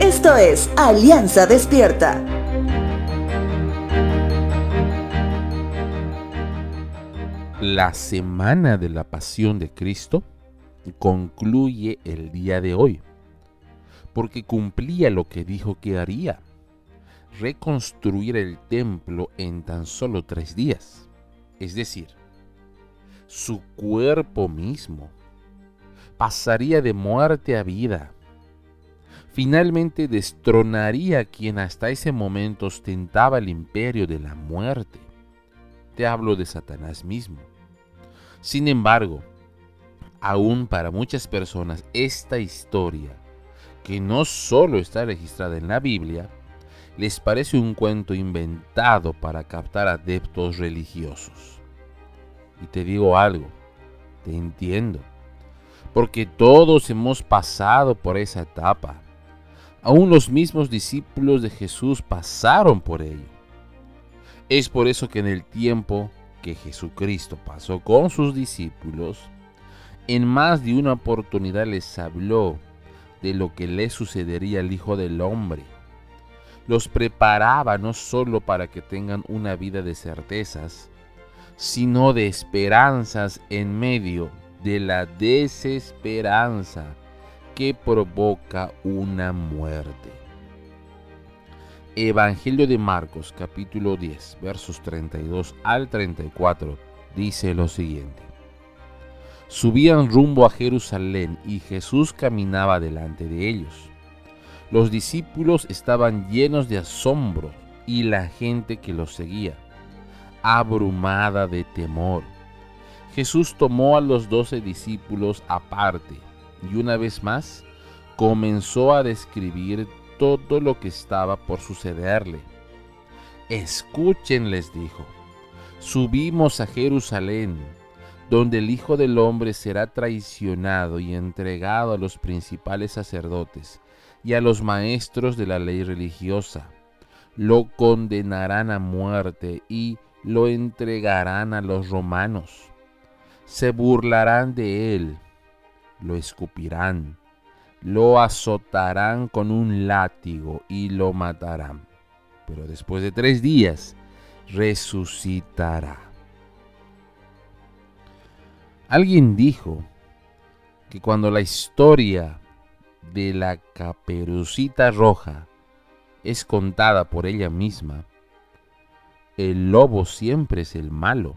Esto es Alianza Despierta. La semana de la pasión de Cristo concluye el día de hoy, porque cumplía lo que dijo que haría, reconstruir el templo en tan solo tres días, es decir, su cuerpo mismo pasaría de muerte a vida. Finalmente destronaría a quien hasta ese momento ostentaba el imperio de la muerte. Te hablo de Satanás mismo. Sin embargo, aún para muchas personas esta historia, que no solo está registrada en la Biblia, les parece un cuento inventado para captar adeptos religiosos. Y te digo algo, te entiendo, porque todos hemos pasado por esa etapa. Aún los mismos discípulos de Jesús pasaron por ello. Es por eso que en el tiempo que Jesucristo pasó con sus discípulos, en más de una oportunidad les habló de lo que le sucedería al Hijo del Hombre. Los preparaba no solo para que tengan una vida de certezas, sino de esperanzas en medio de la desesperanza que provoca una muerte. Evangelio de Marcos capítulo 10 versos 32 al 34 dice lo siguiente. Subían rumbo a Jerusalén y Jesús caminaba delante de ellos. Los discípulos estaban llenos de asombro y la gente que los seguía, abrumada de temor. Jesús tomó a los doce discípulos aparte y una vez más comenzó a describir todo lo que estaba por sucederle. Escuchen, les dijo, subimos a Jerusalén donde el Hijo del Hombre será traicionado y entregado a los principales sacerdotes y a los maestros de la ley religiosa. Lo condenarán a muerte y lo entregarán a los romanos. Se burlarán de él, lo escupirán, lo azotarán con un látigo y lo matarán. Pero después de tres días resucitará. Alguien dijo que cuando la historia de la caperucita roja es contada por ella misma, el lobo siempre es el malo.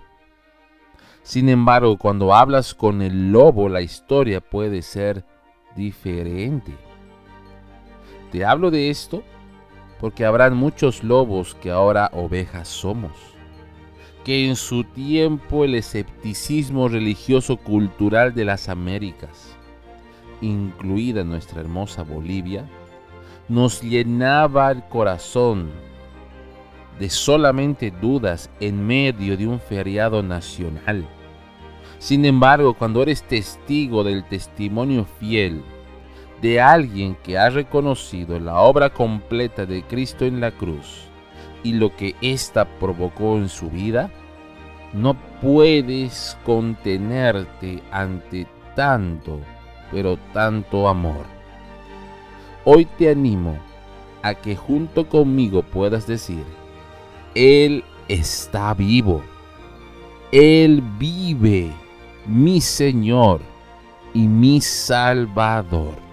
Sin embargo, cuando hablas con el lobo, la historia puede ser diferente. Te hablo de esto porque habrán muchos lobos que ahora ovejas somos que en su tiempo el escepticismo religioso cultural de las Américas, incluida nuestra hermosa Bolivia, nos llenaba el corazón de solamente dudas en medio de un feriado nacional. Sin embargo, cuando eres testigo del testimonio fiel de alguien que ha reconocido la obra completa de Cristo en la cruz, y lo que ésta provocó en su vida, no puedes contenerte ante tanto, pero tanto amor. Hoy te animo a que junto conmigo puedas decir, Él está vivo, Él vive, mi Señor y mi Salvador.